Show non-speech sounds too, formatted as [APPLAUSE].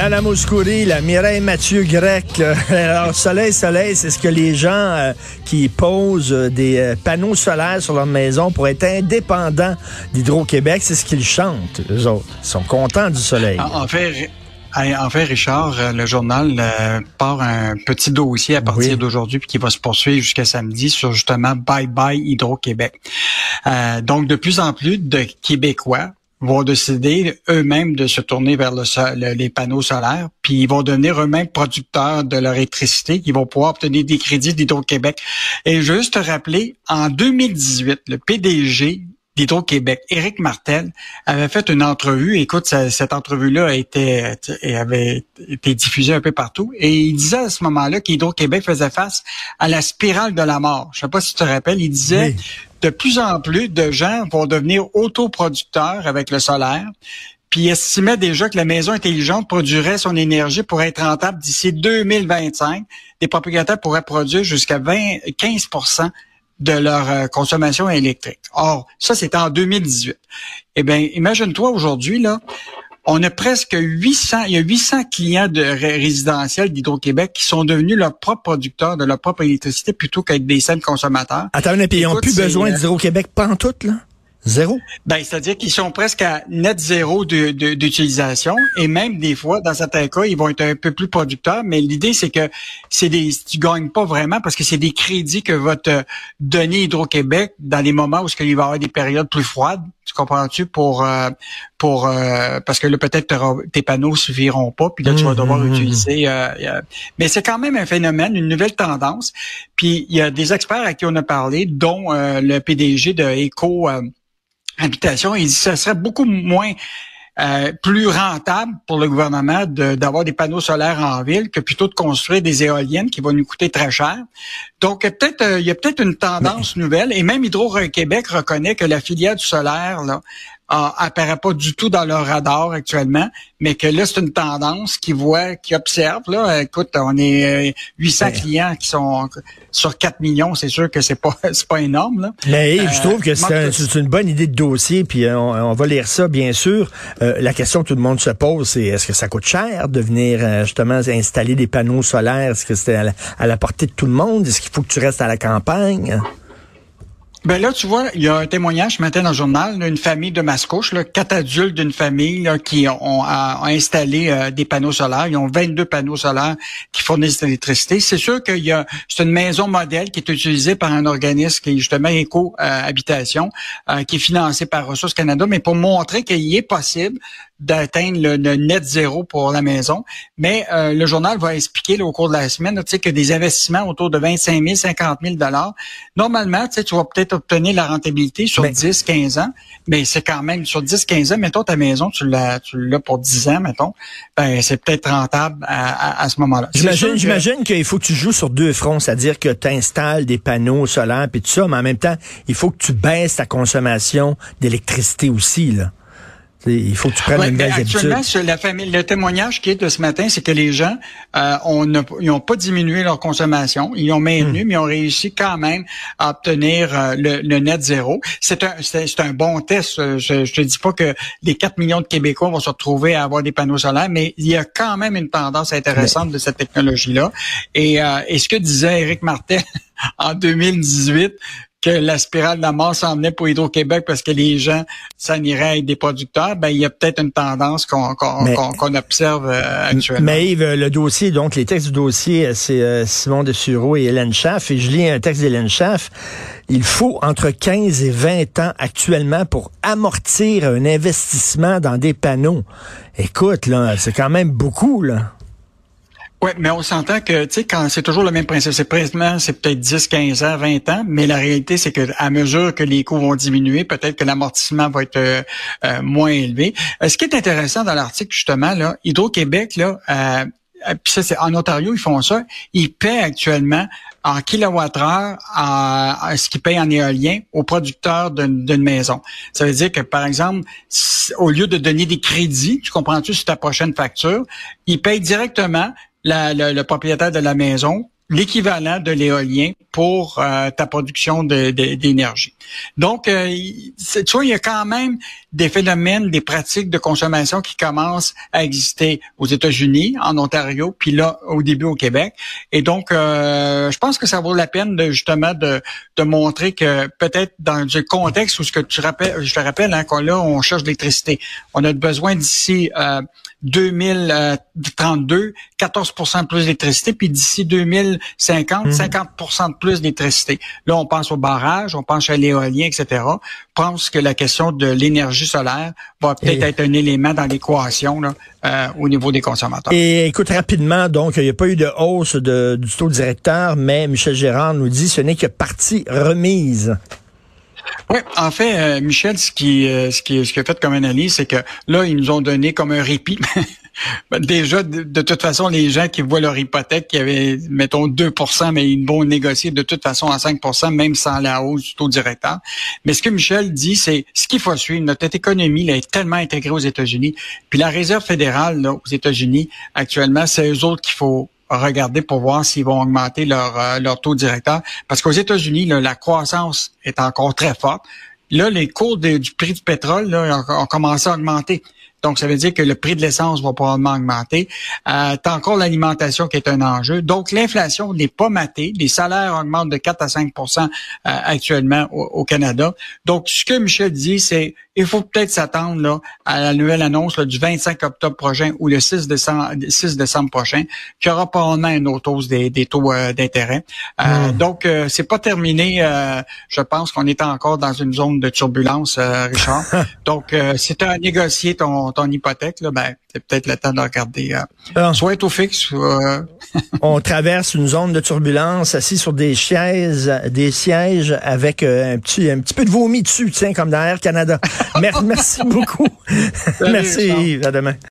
Nana Mouskouri, la Mireille Mathieu Grec. [LAUGHS] Alors, soleil, soleil, c'est ce que les gens euh, qui posent euh, des euh, panneaux solaires sur leur maison pour être indépendants d'Hydro-Québec, c'est ce qu'ils chantent, eux autres. Ils sont contents du soleil. En, en fait, en fait, Richard, le journal part un petit dossier à partir d'aujourd'hui puis qui va se poursuivre jusqu'à samedi sur justement Bye Bye Hydro-Québec. donc, de plus en plus de Québécois vont décider eux-mêmes de se tourner vers le, les panneaux solaires, puis ils vont devenir eux-mêmes producteurs de leur électricité, ils vont pouvoir obtenir des crédits d'Hydro-Québec. Et juste te rappeler, en 2018, le PDG d'Hydro-Québec, Éric Martel, avait fait une entrevue. Écoute, cette entrevue-là a été, avait été diffusée un peu partout. Et il disait à ce moment-là qu'Hydro-Québec faisait face à la spirale de la mort. Je sais pas si tu te rappelles, il disait de plus en plus de gens vont devenir autoproducteurs avec le solaire. Puis il estimait déjà que la maison intelligente produirait son énergie pour être rentable d'ici 2025. Les propriétaires pourraient produire jusqu'à 20, 15% de leur euh, consommation électrique. Or, ça, c'était en 2018. Eh bien, imagine-toi aujourd'hui, là, on a presque 800, il y a 800 clients de résidentiels d'Hydro-Québec qui sont devenus leurs propres producteurs de leur propre électricité plutôt qu'être des simples consommateurs. Attends, mais ils n'ont plus besoin euh, d'Hydro-Québec pantoute, là? Zéro? Ben, c'est-à-dire qu'ils sont presque à net zéro d'utilisation et même des fois, dans certains cas, ils vont être un peu plus producteurs. Mais l'idée, c'est que c'est des, tu gagnes pas vraiment parce que c'est des crédits que va te donner Hydro-Québec dans les moments où il va y avoir des périodes plus froides. Tu comprends-tu pour euh, pour euh, parce que là peut-être tes panneaux suffiront pas puis là tu vas devoir mmh, mmh, mmh. utiliser. Euh, mais c'est quand même un phénomène, une nouvelle tendance. Puis il y a des experts à qui on a parlé, dont le PDG de Eco habitation. Il dit que ce serait beaucoup moins euh, plus rentable pour le gouvernement d'avoir des panneaux solaires en ville que plutôt de construire des éoliennes qui vont nous coûter très cher. Donc peut-être euh, il y a peut-être une tendance nouvelle et même Hydro-Québec reconnaît que la filière du solaire là, apparaît pas du tout dans leur radar actuellement, mais que là, c'est une tendance qui voit, qui observe. Là, écoute, on est 800 euh, clients qui sont sur 4 millions, c'est sûr que c'est pas [LAUGHS] c'est pas énorme. Là. Mais je euh, trouve que c'est une bonne idée de dossier, puis euh, on, va lire ça, bien sûr. la question que tout le monde se pose, c'est est-ce que ça coûte cher de venir justement installer des panneaux solaires? Est-ce que c'est à, à, la portée de tout le monde? Est-ce qu'il faut que tu restes à la campagne? Ben là, tu vois, il y a un témoignage ce matin dans le journal d'une famille de Mascouche, là, quatre adultes d'une famille qui ont, installé euh, des panneaux solaires. Ils ont 22 panneaux solaires qui fournissent de l'électricité. C'est sûr qu'il y a c'est une maison modèle qui est utilisée par un organisme qui est justement Éco euh, euh, qui est financé par Ressources Canada, mais pour montrer qu'il est possible d'atteindre le, net zéro pour la maison. Mais euh, le journal va expliquer au cours de la semaine tu sais, que des investissements autour de 25 000, 50 000 dollars, normalement, tu, vas peut-être obtenir la rentabilité sur 10, 15 ans, mais c'est quand même sur 10, 15 ans, mettons ta maison, tu l'as, tu l'as pour 10 ans, mettons, ben c'est peut-être rentable à, à, ce moment-là. J'imagine, j'imagine qu'il faut que tu joues sur deux fronts, c'est-à-dire que tu installes des panneaux solaires puis tout ça, mais en même temps, il faut que tu baisses ta consommation d'électricité aussi, là il faut que tu prennes une belle Actuellement, sur la famille, le témoignage qui est de ce matin, c'est que les gens euh, n'ont pas diminué leur consommation, ils ont maintenu, hmm. mais ils ont réussi quand même à obtenir euh, le, net zéro. C'est un, c'est, un bon test. Je, je te dis pas que les 4 millions de Québécois vont se retrouver à avoir des panneaux solaires, mais il y a quand même une tendance intéressante de cette technologie-là. Et, euh, et ce que disait Éric Martel [LAUGHS] en 2018, que la spirale de la mort s'en venait pour Hydro-Québec parce que les gens s'en iraient être des producteurs, ben il y a peut-être une tendance qu'on observe euh, actuellement. Mais Yves, le dossier, donc les textes du dossier, euh, c'est euh, Simon de Sureau et Hélène Schaff, et je lis un texte d'Hélène Schaff. Il faut entre 15 et 20 ans actuellement pour amortir un investissement dans des panneaux. Écoute, là, c'est quand même beaucoup, là. Oui, mais on s'entend que, tu sais, quand c'est toujours le même principe, c'est précisément, c'est peut-être 10, 15 ans, 20 ans, mais la réalité, c'est que à mesure que les coûts vont diminuer, peut-être que l'amortissement va être euh, euh, moins élevé. Euh, ce qui est intéressant dans l'article, justement, là, Hydro-Québec, là, puis ça c'est en Ontario, ils font ça, ils paient actuellement en kilowattheure à, ce qu'ils payent en éolien aux producteurs d'une maison. Ça veut dire que, par exemple, au lieu de donner des crédits, tu comprends-tu, sur ta prochaine facture, ils payent directement le propriétaire de la maison l'équivalent de l'éolien pour euh, ta production d'énergie. Donc, euh, tu vois, il y a quand même des phénomènes, des pratiques de consommation qui commencent à exister aux États-Unis, en Ontario, puis là, au début au Québec. Et donc, euh, je pense que ça vaut la peine de justement de, de montrer que peut-être dans le contexte où ce que tu rappelles, je te rappelle, hein, qu'on là, on cherche l'électricité. On a besoin d'ici euh, 2032, 14 de plus d'électricité, puis d'ici 2050, 50 mhm. de plus d'électricité. Là, on pense au barrage, on pense à l'éolien, etc. On pense que la question de l'énergie solaire va peut-être être un élément dans l'équation euh, au niveau des consommateurs. Et écoute rapidement, donc, il n'y a pas eu de hausse de, du taux directeur, mais Michel Gérard nous dit ce n'est que partie remise. Oui, en fait, euh, Michel, ce qui, euh, ce qui, ce qui a fait comme analyse, c'est que là, ils nous ont donné comme un répit. [LAUGHS] Ben, déjà, de, toute façon, les gens qui voient leur hypothèque, qui avaient, mettons, 2% mais ils vont négocier de toute façon à 5% même sans la hausse du taux directeur. Mais ce que Michel dit, c'est ce qu'il faut suivre. Notre économie là, est tellement intégrée aux États-Unis. Puis la Réserve fédérale là, aux États-Unis, actuellement, c'est eux autres qu'il faut regarder pour voir s'ils vont augmenter leur, euh, leur taux directeur. Parce qu'aux États-Unis, la croissance est encore très forte. Là, les cours du prix du pétrole là, ont, commencé à augmenter. Donc, ça veut dire que le prix de l'essence va probablement augmenter. Euh, T'as encore l'alimentation qui est un enjeu. Donc, l'inflation n'est pas matée. Les salaires augmentent de 4 à 5% euh, actuellement au, Canada. Donc, ce que Michel dit, c'est il faut peut-être s'attendre là à la nouvelle annonce du 25 octobre prochain ou le 6 décembre, 6 décembre prochain, qu'il y aura probablement une autre hausse des, taux euh, d'intérêt. Euh, hmm. Donc, euh, c'est pas terminé. je pense qu'on est encore dans une zone de turbulence, Richard. [LAUGHS] donc, si tu as négocié ton, ton hypothèque, là, ben, c'est peut-être le temps de regarder. Ah. Soit être au fixe. On traverse une zone de turbulence assis sur des chaises, des sièges avec un petit un petit peu de vomi dessus, tiens, comme dans Air Canada. [LAUGHS] merci, merci beaucoup. merci Yves. À demain.